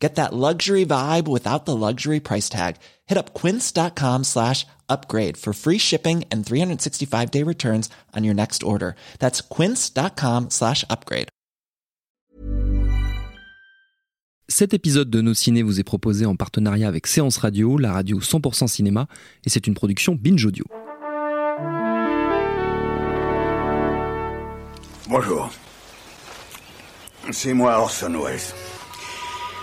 Get that luxury vibe without the luxury price tag. Hit up quince.com slash upgrade for free shipping and 365 day returns on your next order. That's quince.com slash upgrade. Cet épisode de Nos Ciné vous est proposé en partenariat avec Séance Radio, la radio 100% cinéma, et c'est une production Binge Audio. Bonjour. C'est moi Orson Welles.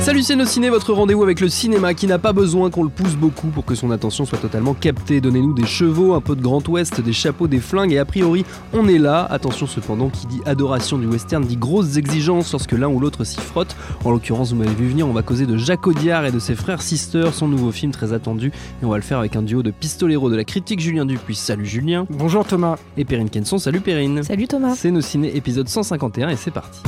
Salut c'est nos ciné, votre rendez-vous avec le cinéma qui n'a pas besoin qu'on le pousse beaucoup pour que son attention soit totalement captée. Donnez-nous des chevaux, un peu de Grand Ouest, des chapeaux, des flingues et a priori on est là. Attention cependant, qui dit adoration du western dit grosses exigences lorsque l'un ou l'autre s'y frotte. En l'occurrence, vous m'avez vu venir, on va causer de Jacques Audiard et de ses frères Sisters, son nouveau film très attendu et on va le faire avec un duo de pistoleros de la critique Julien Dupuis. Salut Julien. Bonjour Thomas. Et Perrine Kenson, salut Perrine. Salut Thomas. C'est nos ciné épisode 151 et c'est parti.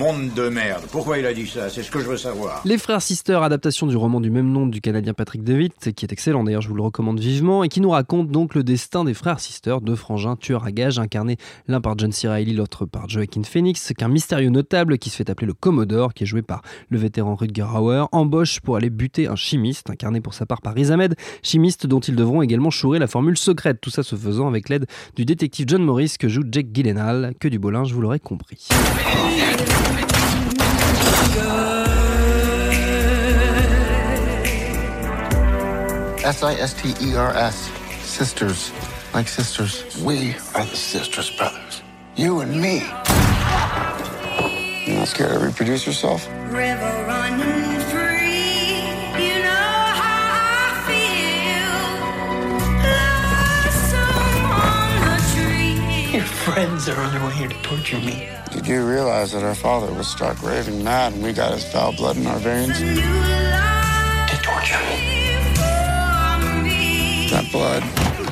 Monde de merde. Pourquoi il a dit ça? C'est ce que je veux savoir. Les Frères Sisters, adaptation du roman du même nom du Canadien Patrick Devitt, qui est excellent d'ailleurs, je vous le recommande vivement, et qui nous raconte donc le destin des Frères Sisters, deux frangins tueurs à gages, incarnés l'un par John C. Reilly, l'autre par Joaquin Phoenix, qu'un mystérieux notable qui se fait appeler le Commodore, qui est joué par le vétéran Rutger Hauer, embauche pour aller buter un chimiste, incarné pour sa part par Riz chimiste dont ils devront également chourer la formule secrète, tout ça se faisant avec l'aide du détective John Morris que joue Jake Gyllenhaal, que du beau linge, vous l'aurez compris. S I S T E R S. Sisters. Like sisters. We are the sisters, brothers. You and me. You not scared to reproduce yourself? River friends are on their way here to torture me. Did You do realize that our father was struck raving mad and we got his foul blood in our veins? To torture me. me. That blood.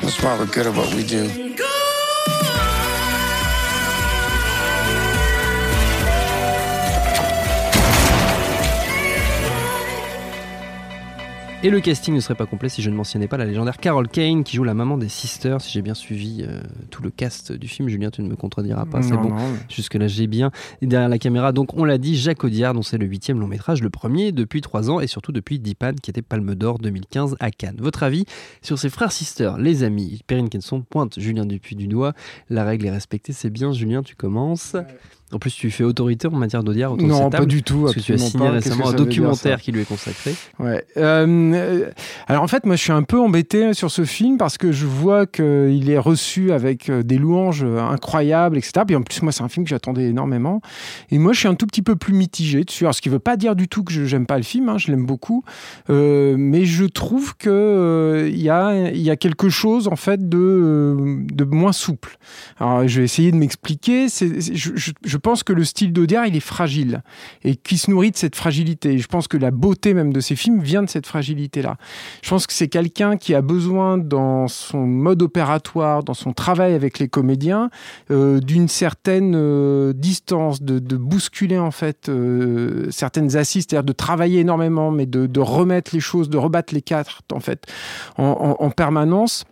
That's why we're good at what we do. Et le casting ne serait pas complet si je ne mentionnais pas la légendaire Carol Kane qui joue la maman des Sisters. Si j'ai bien suivi euh, tout le cast du film, Julien, tu ne me contrediras pas, c'est Non, bon. non, mais- Jusque-là, j'ai bien. Et derrière la caméra, donc, on l'a dit, Jacques Audiard, dont c'est le huitième long métrage, le premier depuis trois ans et surtout depuis Dipan, qui était Palme d'Or 2015 à Cannes. Votre avis sur ses frères Sisters, les amis? Perrine Kenson pointe Julien Dupuis du doigt. La règle est respectée, c'est bien. Julien, tu commences. En plus, tu fais autorité en matière d'Audiard autour de Non, cette pas table, du tout. Parce que tu as signé pas. Récemment un dire, documentaire qui lui est consacré. Ouais. Euh, euh, alors en fait, moi, je suis un peu embêté sur ce film parce que je vois qu'il est reçu avec euh, des louanges euh, incroyables, etc. Puis en plus, moi, c'est un film que j'attendais énormément. Et moi, je suis un tout petit peu plus mitigé dessus. Alors, ce qui ne veut pas dire du tout que je n'aime pas le film. hein, je l'aime beaucoup. Mais je trouve que euh, il y, a, quelque chose en fait de, moins souple. Alors, je vais essayer de m'expliquer. Je, pense que le style d'Audiard, il est fragile et qui se nourrit de cette fragilité. Je pense que la beauté même de ces films vient de cette Je pense que c'est quelqu'un qui a besoin dans son mode opératoire, dans son travail avec les comédiens, euh, d'une certaine euh, distance, de, bousculer en fait euh, certaines assises, c'est-à-dire de travailler énormément, mais de, remettre les choses, de rebattre les quatre en fait en permanence.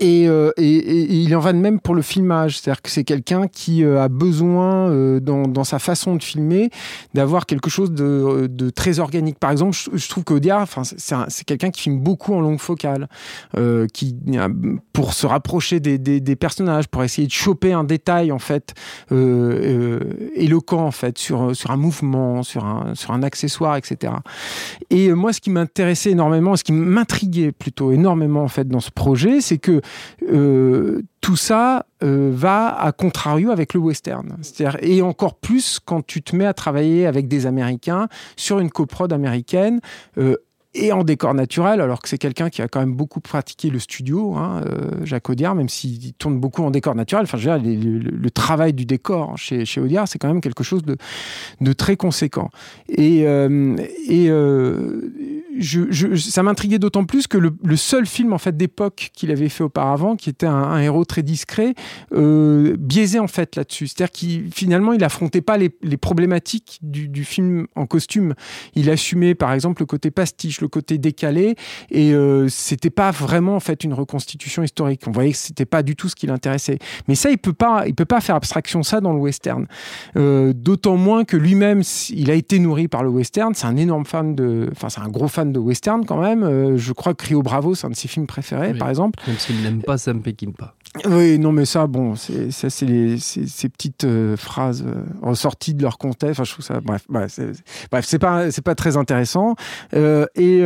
Et, euh, et- et- il en va de même pour le filmage, c'est-à-dire que c'est quelqu'un qui euh, a besoin, euh, dans, dans sa façon de filmer, d'avoir quelque chose de, de très organique. Par exemple, je, je trouve qu'Audiard, enfin, c'est un- c'est quelqu'un qui filme beaucoup en longue focale, euh, qui, euh, pour se rapprocher des, des- des personnages, pour essayer de choper un détail en fait euh, euh, éloquent en fait sur sur un mouvement, sur un sur un accessoire, etc. Et euh, moi, ce qui m'intéressait énormément, ce qui m'intriguait plutôt énormément en fait dans ce projet, c'est que euh, tout ça euh, va à contrario avec le western. C'est-à-dire, et encore plus quand tu te mets à travailler avec des Américains sur une coprode américaine. euh, et en décor naturel, alors que c'est quelqu'un qui a quand même beaucoup pratiqué le studio, hein, Jacques Audiard, même s'il tourne beaucoup en décor naturel. Enfin, le, travail du décor chez, chez Audiard, c'est quand même quelque chose de, très conséquent. Et, ça m'intriguait d'autant plus que le, seul film en fait d'époque qu'il avait fait auparavant, qui était un, héros très discret, euh, biaisait en fait là-dessus. C'est-à-dire qu'il finalement il affrontait pas les, problématiques du, du film en costume. Il assumait par exemple le côté pastiche, le côté décalé, et euh, c'était pas vraiment en fait une reconstitution historique. On voyait que c'était pas du tout ce qui l'intéressait. Mais ça, il peut pas, il peut pas faire abstraction de ça dans le western. Euh, D'autant moins que lui-même, il a été nourri par le western. C'est un énorme fan de, enfin c'est un gros fan de western quand même. Euh, je crois que Rio Bravo, c'est un de ses films préférés, Oui. par exemple. Même s'il n'aime pas Sam Peckinpah. Oui, non, mais ça, bon, c'est ça, c'est les- ces petites euh, phrases euh, ressorties de leur contexte. Enfin, je trouve ça, bref, bref, c'est, bref, c'est pas, c'est pas très intéressant. Euh, et,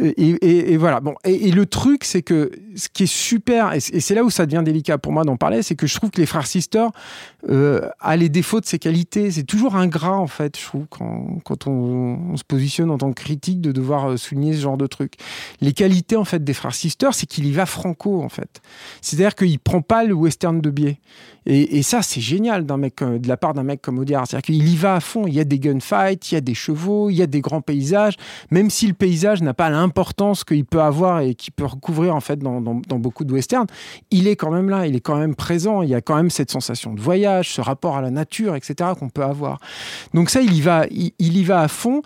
et, et- et voilà. Bon, et, et le truc, c'est que ce qui est super, et c'est là où ça devient délicat pour moi d'en parler, c'est que je trouve que les frères Sister euh, a les défauts de ses qualités. C'est toujours ingrat, en fait, je trouve, quand, on, se positionne en tant que critique, de devoir euh, souligner ce genre de truc. Les qualités, en fait, des frères Sister, c'est qu'il y va franco, en fait. C'est-à-dire qu'il prend pas le western de biais. Et, et ça, c'est génial d'un mec, euh, de la part d'un mec comme Audiard. C'est-à-dire qu'il y va à fond. Il y a des gunfights, il y a des chevaux, il y a des grands paysages. Même si le paysage n'a pas l'importance qu'il peut avoir et qu'il peut recouvrir en fait dans, dans- beaucoup de westerns, il est quand même là. Il est quand même présent. Il y a quand même cette sensation de voyage, ce rapport à la nature, etc. qu'on peut avoir. Donc ça, il y va, il, y va à fond.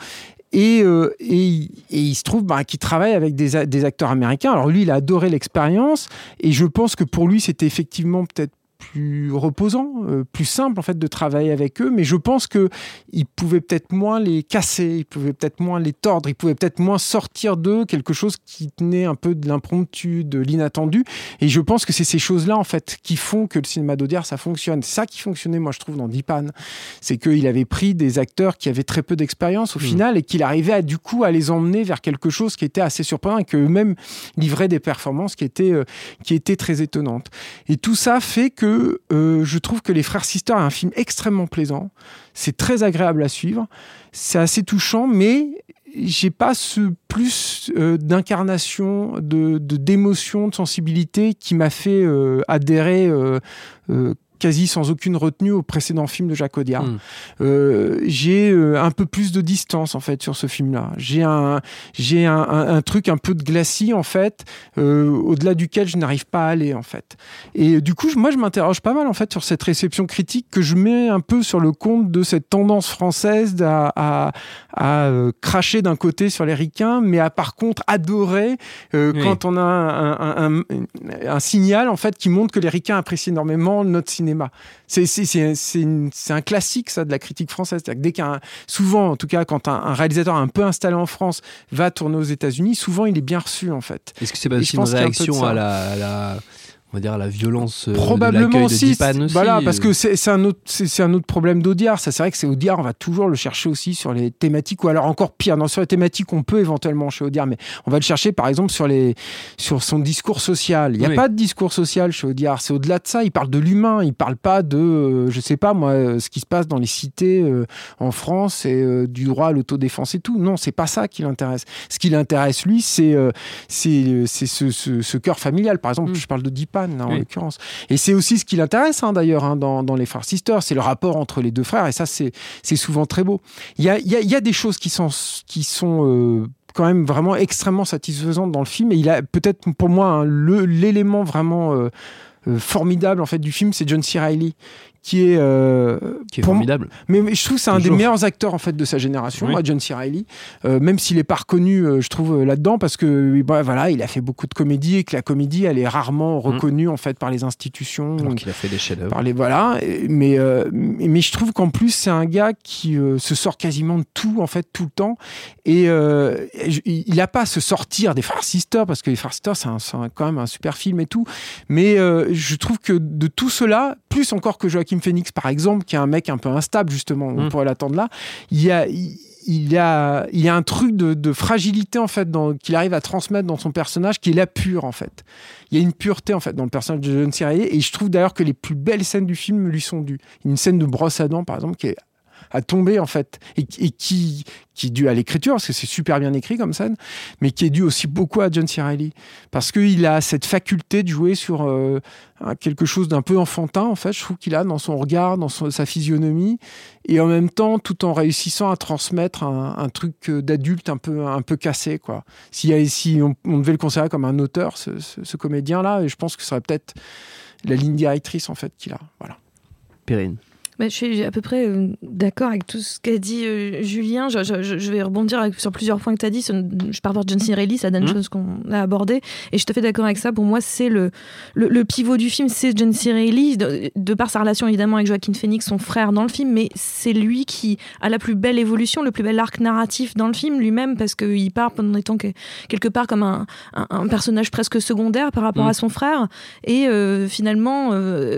Et, euh, il se trouve bah, qu'il travaille avec des, des acteurs américains. Alors lui, il a adoré l'expérience et je pense que pour lui, c'était effectivement peut-être plus reposant, euh, plus simple en fait de travailler avec eux, mais je pense que il pouvait peut-être moins les casser, il pouvait peut-être moins les tordre, il pouvait peut-être moins sortir d'eux quelque chose qui tenait un peu de l'impromptu, de l'inattendu, et je pense que c'est ces choses-là en fait qui font que le cinéma d'Audiard ça fonctionne. C'est ça qui fonctionnait moi je trouve dans Dipan, c'est qu'il avait pris des acteurs qui avaient très peu d'expérience au final et qu'il arrivait à du coup à les emmener vers quelque chose qui était assez surprenant et qu'eux-mêmes livraient des performances qui étaient euh, qui étaient très étonnantes. Et tout ça fait que euh, je trouve que Les Frères Sister est un film extrêmement plaisant. C'est très agréable à suivre. C'est assez touchant, mais j'ai pas ce plus euh, d'incarnation, de d'émotion, de, sensibilité qui m'a fait euh, adhérer quasi sans aucune retenue au précédent film de Jacques Audiard. Mm. Euh, j'ai euh, un peu plus de distance en fait sur ce film-là. J'ai un, j'ai un, un- un truc un peu de glacis en fait, euh, au-delà duquel je n'arrive pas à aller en fait. Et du coup, moi, je m'interroge pas mal en fait sur cette réception critique que je mets un peu sur le compte de cette tendance française à, à, à, cracher d'un côté sur les ricains, mais à par contre adorer Oui. quand on a un- un signal en fait qui montre que les ricains apprécient énormément notre cinéma. C'est un classique ça de la critique française. Que dès qu'un souvent en tout cas quand un, un réalisateur un peu installé en France va tourner aux États-Unis, souvent il est bien reçu en fait. Est-ce que c'est pas aussi une un réaction ça. à la, à la- on va dire la violence euh, de Probablement l'accueil de aussi, Dipan c'est- aussi Voilà, parce euh. que c'est un autre, c'est c'est un autre problème d'Audiard. Ça, c'est vrai que c'est Audiard. On va toujours le chercher aussi sur les thématiques, ou alors encore pire, non, sur les thématiques, on peut éventuellement chez Audiard, mais on va le chercher par exemple sur les, sur son discours social. Il n'y a Oui. pas de discours social chez Audiard. C'est au-delà de ça. Il parle de l'humain. Il parle pas de, euh, je sais pas moi, euh, ce qui se passe dans les cités euh, en France et euh, du droit à l'autodéfense et tout. Non, c'est pas ça qui l'intéresse. Ce qui l'intéresse lui, c'est c'est ce, ce, ce cœur familial. Par exemple, Mm. je parle de Dipan en Oui. l'occurrence. Et c'est aussi ce qui l'intéresse hein, d'ailleurs hein, dans, dans les frères Sisters, c'est le rapport entre les deux frères, et ça c'est souvent très beau. Il y a, il y a, il y a des choses qui sont, qui sont euh, quand même vraiment extrêmement satisfaisantes dans le film, et il a peut-être pour moi hein, l'élément vraiment euh, euh, formidable en fait du film, c'est John C. Reilly qui est, euh, qui est formidable. mais, mais je trouve que c'est un des meilleurs acteurs en fait de sa génération, Oui. moi, John C. Reilly. Euh, même s'il est pas reconnu, euh, je trouve là-dedans parce que bah, voilà, il a fait beaucoup de comédies et que la comédie, elle est rarement reconnue en fait par les institutions. Alors qu'il a fait des chefs-d'œuvre. par les voilà mais mais je trouve qu'en plus c'est un gars qui se sort quasiment de tout en fait tout le temps et je- il a pas à se sortir des Frères Sisters parce que les Frères Sisters c'est quand même un super film et tout mais je trouve que de tout cela plus encore que Joachim Phoenix par exemple qui est un mec un peu instable justement on Mm. pourrait l'attendre là il y a il, il y a, il y a un truc de, de fragilité en fait dans- qu'il arrive à transmettre dans son personnage qui est la pure en fait il y a une pureté en fait dans le personnage de John C. Reilly et je trouve d'ailleurs que les plus belles scènes du film lui sont dues. Une scène de brosse à dents par exemple qui est à tomber en fait, et, qui qui est dû à l'écriture parce que c'est super bien écrit comme scène, mais qui est dû aussi beaucoup à John C. Reilly parce qu'il a cette faculté de jouer sur euh, quelque chose d'un peu enfantin en fait. Je trouve qu'il a dans son regard, dans sa physionomie, et en même temps tout en réussissant à transmettre un, truc euh, d'adulte un peu un peu cassé quoi. Si, si on, devait le considérer comme un auteur, ce, comédien-là, et je pense que ce serait peut-être la ligne directrice en fait qu'il a. Voilà. Perrine. Bah, je suis à peu près euh, d'accord avec tout ce qu'a dit euh, Julien. Je, je- je- je vais rebondir avec- sur plusieurs points que tu as dit. Je pars voir John C. Reilly, ça donne une chose qu'on a abordée. Et je suis tout à fait d'accord avec ça. Pour moi, c'est le, le, le pivot du film, c'est John C. Reilly, de, de par sa relation évidemment avec Joaquin Phoenix, son frère dans le film, mais c'est lui qui a la plus belle évolution, le plus bel arc narratif dans le film lui-même, parce qu'il part en étant que- quelque part comme un, un- un personnage presque secondaire par rapport Mhm. à son frère. Et euh, finalement,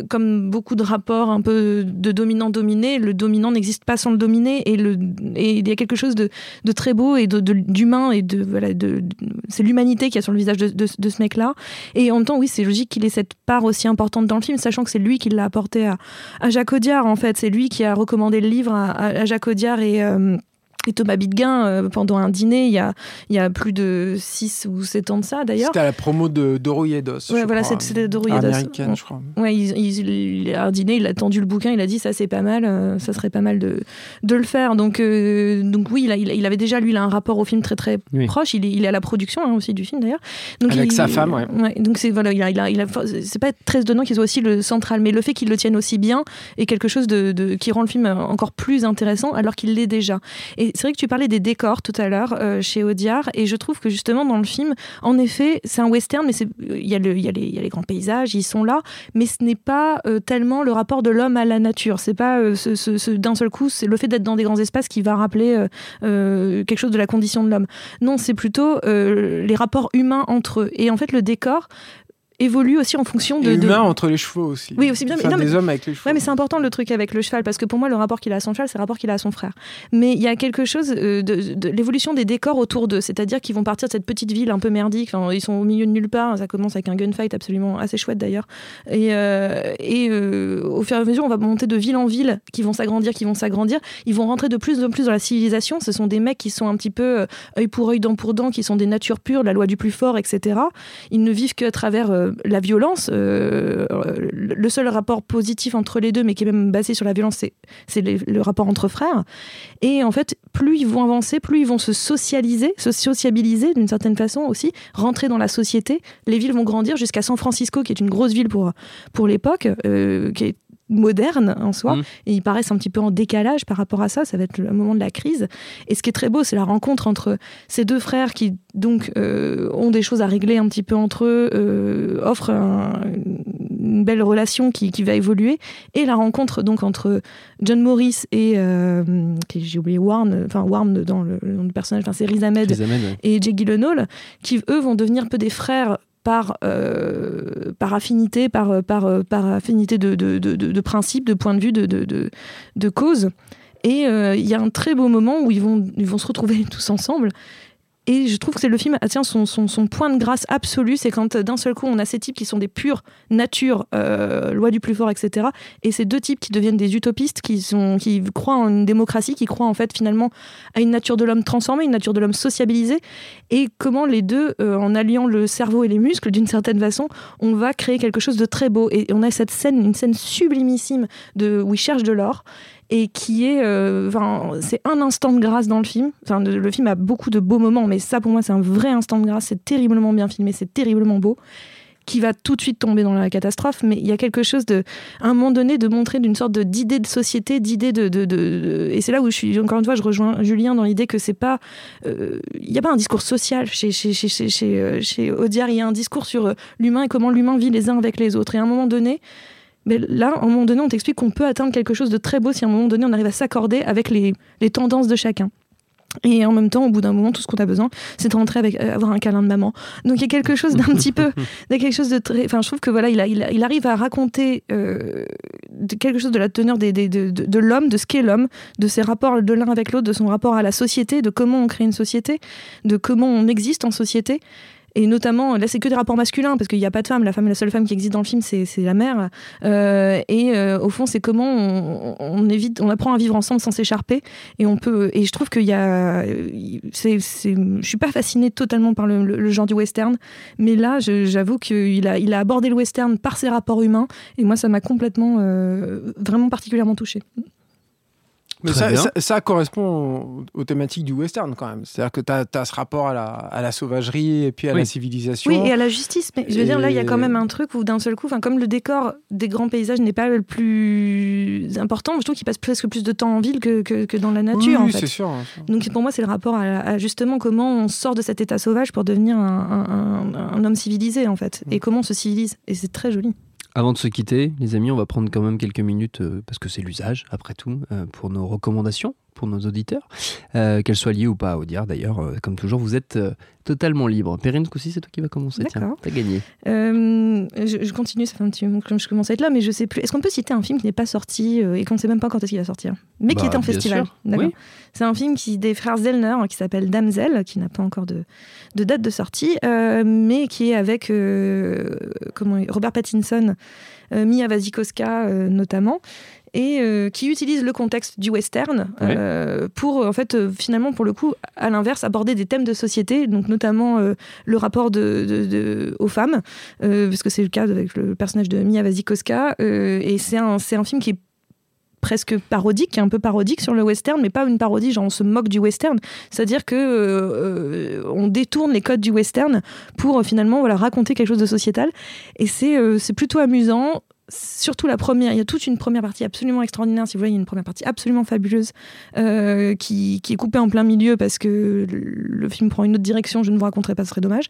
comme beaucoup de rapports un peu de dominant-dominé, le dominant n'existe pas sans le dominer. Et, le, et il y a quelque chose de, de très beau et de- de- d'humain. et de, voilà, de, c'est l'humanité qui a sur le visage de, ce mec-là. Et en même temps, oui, c'est logique qu'il ait cette part aussi importante dans le film, sachant que c'est lui qui l'a apporté à, à Jacques Audiard, en fait. C'est lui qui a recommandé le livre à, à- à Jacques Audiard et. euh, et Thomas Bidguin, euh, pendant un dîner, il y a, il y a plus de 6 ou 7 ans de ça d'ailleurs. C'était à la promo de Doro Yedos. Ouais, voilà, crois, c'était- Doro Yedos. Américaine, je crois. Ouais, il, il- il a un dîner, il a tendu le bouquin, il a dit ça c'est pas mal, euh, ça serait pas mal de, de le faire. Donc, euh, donc oui, il, a- il avait déjà lui il a un rapport au film très très Oui. proche. Il est, il est à la production hein, aussi du film d'ailleurs. Donc Avec il- sa femme, ouais. donc c'est voilà, il a, il a- il a- c'est pas très étonnant qu'il soit aussi le central, mais le fait qu'il le tienne aussi bien est quelque chose de, de- qui rend le film encore plus intéressant alors qu'il l'est déjà. Et c'est vrai que tu parlais des décors tout à l'heure euh, chez Audiard, et je trouve que justement dans le film, en effet, c'est un western, mais il y, y, a les- grands paysages, ils sont là, mais ce n'est pas euh, tellement le rapport de l'homme à la nature. C'est pas euh, ce, d'un seul coup, c'est le fait d'être dans des grands espaces qui va rappeler quelque chose de la condition de l'homme. Non, c'est plutôt les rapports humains entre eux. Et en fait, le décor évolue aussi en fonction de. Et de- humain entre les chevaux aussi. Oui, aussi bien, mais Enfin, non, mais- des hommes avec les chevaux. Ouais, mais c'est important le truc avec le cheval parce que pour moi, le rapport qu'il a à son cheval, c'est le rapport qu'il a à son frère. Mais il y a quelque chose euh, de, de l'évolution des décors autour d'eux, c'est-à-dire qu'ils vont partir de cette petite ville un peu merdique. Enfin, ils sont au milieu de nulle part. Ça commence avec un gunfight absolument assez chouette d'ailleurs. Et, euh, et euh, au fur et à mesure, on va monter de ville en ville, qui vont s'agrandir, qui vont s'agrandir. Ils vont rentrer de plus en plus dans la civilisation. Ce sont des mecs qui sont un petit peu œil pour œil, dent pour dent, qui sont des natures pures, la loi du plus fort, etc. Ils ne vivent qu'à travers euh, la violence. euh, le seul rapport positif entre les deux, mais qui est même basé sur la violence, c'est le rapport entre frères. Et en fait, plus ils vont avancer, plus ils vont se socialiser, se sociabiliser d'une certaine façon aussi, rentrer dans la société. Les villes vont grandir jusqu'à San Francisco, qui est une grosse ville pour, pour l'époque, euh, qui est moderne en soi, Mhm. et ils paraissent un petit peu en décalage par rapport à ça, ça va être le moment de la crise. Et ce qui est très beau, c'est la rencontre entre ces deux frères qui donc euh, ont des choses à régler un petit peu entre eux, euh, offrent un- une belle relation qui, qui va évoluer, et la rencontre donc entre John Morris et euh, j'ai oublié Warren, enfin Warren dans le, le nom du personnage, enfin c'est Riz Ahmed ouais. et Jake Gyllenhaal, qui eux vont devenir un peu des frères par, euh, par affinité, par, par, par affinité de, de, de, de, principe, de point de vue, de, cause. Et euh, il y a un très beau moment où ils vont, ils vont se retrouver tous ensemble. Et je trouve que c'est le film atteint son, son, point de grâce absolu, c'est quand euh, d'un seul coup on a ces types qui sont des pures natures, euh, loi du plus fort, etc. Et ces deux types qui deviennent des utopistes, qui croient en une démocratie, qui croient en fait finalement à une nature de l'homme transformée, une nature de l'homme sociabilisée, et comment les deux, euh, en alliant le cerveau et les muscles d'une certaine façon, on va créer quelque chose de très beau. Et on a cette scène, une scène sublimissime de, où ils cherchent de l'or et qui est, euh, c'est un instant de grâce dans le film. Enfin, le, film a beaucoup de beaux moments, mais ça pour moi c'est un vrai instant de grâce. C'est terriblement bien filmé, c'est terriblement beau, qui va tout de suite tomber dans la catastrophe. Mais il y a quelque chose de, à un moment donné, de montrer d'une sorte d'idée de société, d'idée de, de, de- et c'est là où je suis encore une fois, je rejoins Julien dans l'idée que c'est pas, euh, il n'y a pas un discours social chez chez chez chez chez, euh, chez Audiard. Il y a un discours sur euh, l'humain et comment l'humain vit les uns avec les autres. Et à un moment donné. Mais là, à un moment donné, on t'explique qu'on peut atteindre quelque chose de très beau si à un moment donné, on arrive à s'accorder avec les, les tendances de chacun. Et en même temps, au bout d'un moment, tout ce qu'on a besoin, c'est de rentrer avec euh, avoir un câlin de maman. Donc il y a quelque chose d'un petit peu, il y a quelque chose de très. Enfin, je trouve que voilà, il, a, il, a- il arrive à raconter euh, de quelque chose de la teneur des, des- de, de, de l'homme, de ce qu'est l'homme, de ses rapports de l'un avec l'autre, de son rapport à la société, de comment on crée une société, de comment on existe en société. Et notamment là c'est que des rapports masculins parce qu'il n'y a pas de femme. La femme la seule femme qui existe dans le film c'est la mère. Euh, et euh, au fond c'est comment on, évite on apprend à vivre ensemble sans s'écharper. Et et je trouve qu'il y a c'est je suis pas fascinée totalement par le, genre du western. Mais là j'avoue qu'il a il a abordé le western par ses rapports humains. Et moi ça m'a complètement euh, vraiment particulièrement touchée Mais ça, bien. ça, ça correspond aux, aux thématiques du western quand même. C'est-à-dire que tu as, ce rapport à la, à la sauvagerie et puis à Oui. la civilisation. Oui, et à la justice. Mais je veux dire, là, il y a quand même un truc où d'un seul coup, comme le décor des grands paysages n'est pas le plus important, je trouve qu'il passe presque plus de temps en ville que, que, que dans la nature, oui, c'est sûr. hein. Donc pour moi, c'est le rapport à, à justement comment on sort de cet état sauvage pour devenir un, un- un- un homme civilisé, en fait. Mm. Et comment on se civilise. Et c'est très joli. Avant de se quitter, les amis, on va prendre quand même quelques minutes, euh, parce que c'est l'usage, après tout, euh, pour nos recommandations, pour nos auditeurs, euh, qu'elles soient liées ou pas à Audiard. D'ailleurs, euh, comme toujours, vous êtes euh, totalement libre. Perrine, ce coup-ci, c'est toi qui vas commencer. Tiens, D'accord. t'as gagné. Euh, je, je continue, ça fait un petit moment que je commence à être là, mais je sais plus. Est-ce qu'on peut citer un film qui n'est pas sorti et qu'on ne sait même pas quand est-ce qu'il va sortir Mais qui Bah, est en festival. D'accord. Oui. C'est un film qui, des frères Zellner qui s'appelle Damsel, qui n'a pas encore de, de date de sortie, mais qui est avec comment, Robert Pattinson, Mia Wasikowska notamment. Et euh, qui utilise le contexte du western euh, pour, en fait, euh, finalement, pour le coup, à l'inverse, aborder des thèmes de société, donc notamment le rapport de, de- de- aux femmes, parce que c'est le cas avec le personnage de Mia Wasikowska. et c'est un, un film qui est presque parodique, qui est un peu parodique sur le western, mais pas une parodie, genre on se moque du western. C'est-à-dire que euh, on détourne les codes du western pour euh, finalement voilà, raconter quelque chose de sociétal. Et c'est euh, c'est plutôt amusant. Surtout la première, il y a toute une première partie absolument extraordinaire. Si vous voulez, il y a une première partie absolument fabuleuse euh, qui, qui est coupée en plein milieu parce que le, film prend une autre direction. Je ne vous raconterai pas, ce serait dommage.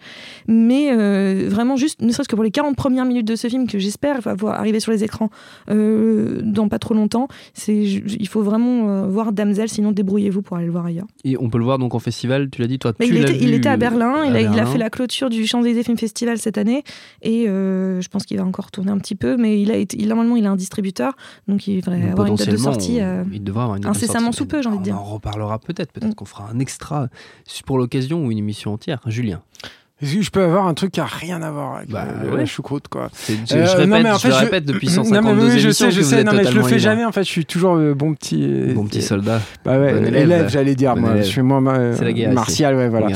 Mais euh, vraiment, juste, ne serait-ce que pour les 40 premières minutes de ce film que j'espère va voir arriver sur les écrans euh, dans pas trop longtemps, c'est, il faut vraiment voir Damsel, sinon débrouillez-vous pour aller le voir ailleurs. Et on peut le voir donc en festival, tu l'as dit, toi, tu il, l'as était, il était à Berlin, il, a, il a Berlin. fait la clôture du Champs-Élysées Film Festival cette année, et je pense qu'il va encore tourner un petit peu, mais il a été, il, normalement il a un distributeur, donc il devrait Donc, avoir une date de sortie. euh, il devrait avoir une date de incessamment sortie. sous peu, j'ai envie de dire. On en reparlera peut-être. Peut-être Mm. qu'on fera un extra pour l'occasion ou une émission entière. Julien. Est-ce que je peux avoir un truc qui a rien à voir avec Bah, euh, ouais. la choucroute quoi C'est- Je, Euh, je non, répète, mais en je fait, le je- répète depuis Non, 152 mais oui, je sais, je que sais. Non, mais je le fais jamais. En fait, je suis toujours le bon petit. Bon petit soldat. Bah ouais, Bon élève, élève. j'allais dire. Bon moi, élève. je suis moi guerre, martial, ouais, voilà.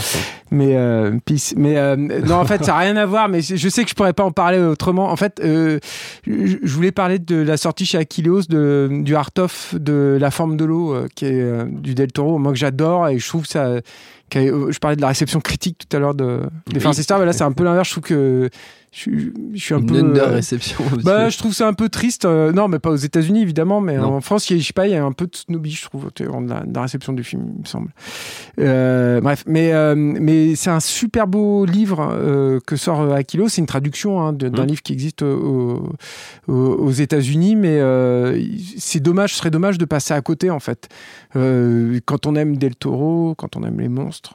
Mais euh, peace. Mais euh, non, en fait, ça n'a rien à voir. Mais je je sais que je pourrais pas en parler autrement. En fait, euh, je je voulais parler de la sortie chez Aquileos de, du art of de La forme de l'eau, euh, qui est euh, du Del Toro. Moi que j'adore et je trouve ça. Euh, Je parlais de la réception critique tout à l'heure de des Oui. Sisters, mais là c'est un peu l'inverse. Je trouve que je, je suis un Une peu. under euh, réception. aussi. bah, je trouve ça un peu triste. euh, non, mais pas aux États-Unis évidemment, mais Non. en France, il y a, je sais pas, il y a un peu de snobby, je trouve, de la, de la réception du film, il me semble. Euh, bref, mais euh, mais c'est un super beau livre que sort Aquilo. C'est une traduction hein, d'un Mhm. livre qui existe au- au- aux États-Unis, mais c'est dommage, ce serait dommage de passer à côté en fait. Quand on aime Del Toro, quand on aime les monstres.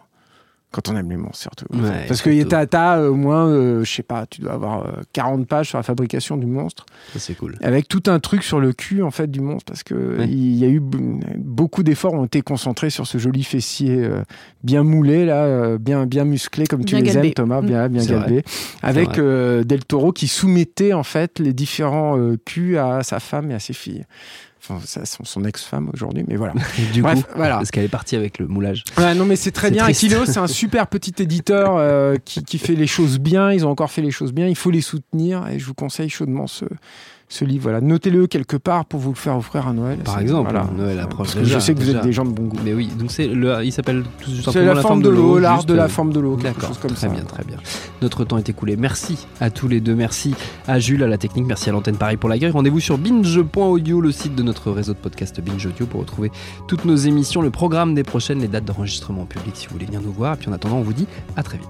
Quand on aime les monstres, surtout. Ouais, Parce que surtout. t'as t'as, au moins, euh, je sais pas, tu dois avoir euh, 40 pages sur la fabrication du monstre Ça, c'est cool. avec tout un truc sur le cul en fait du monstre parce que Ouais. il y a eu beaucoup d'efforts ont été concentrés sur ce joli fessier euh, bien moulé là euh, bien bien musclé comme tu Bien les galbé. aimes Thomas bien bien C'est galbé avec vrai. euh, Del Toro qui soumettait en fait les différents euh, culs à sa femme et à ses filles son, son ex-femme aujourd'hui mais voilà du Bref, coup, voilà. parce qu'elle est partie avec le moulage. Ouais, non, mais c'est très bien. Aquilo, c'est un super petit éditeur euh, qui, qui fait les choses bien. Ils ont encore fait les choses bien. Il faut les soutenir et je vous conseille chaudement ce, ce livre. Voilà, notez-le quelque part pour vous le faire offrir à Noël. Par exemple, voilà. Noël approche déjà, je sais que vous êtes des gens de bon goût. Mais oui, donc c'est le, il s'appelle tout C'est simplement la, forme de l'eau, l'art de la euh, forme de l'eau, quelque D'accord, chose comme très ça. bien, très bien. Notre temps est écoulé. Merci à tous les deux. Merci à Jules, à la technique. Merci à l'antenne Paris pour l'accueil. Rendez-vous sur binge.audio, le site de notre réseau de podcast Binge Audio, pour retrouver toutes nos émissions, le programme des prochaines, les dates d'enregistrement en public si vous voulez venir nous voir. Et puis en attendant, on vous dit à très vite.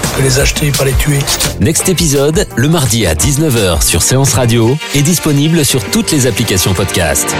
Peut les acheter, pas les tuer. Next épisode, le mardi à 19h sur Séance Radio, est disponible sur toutes les applications podcast.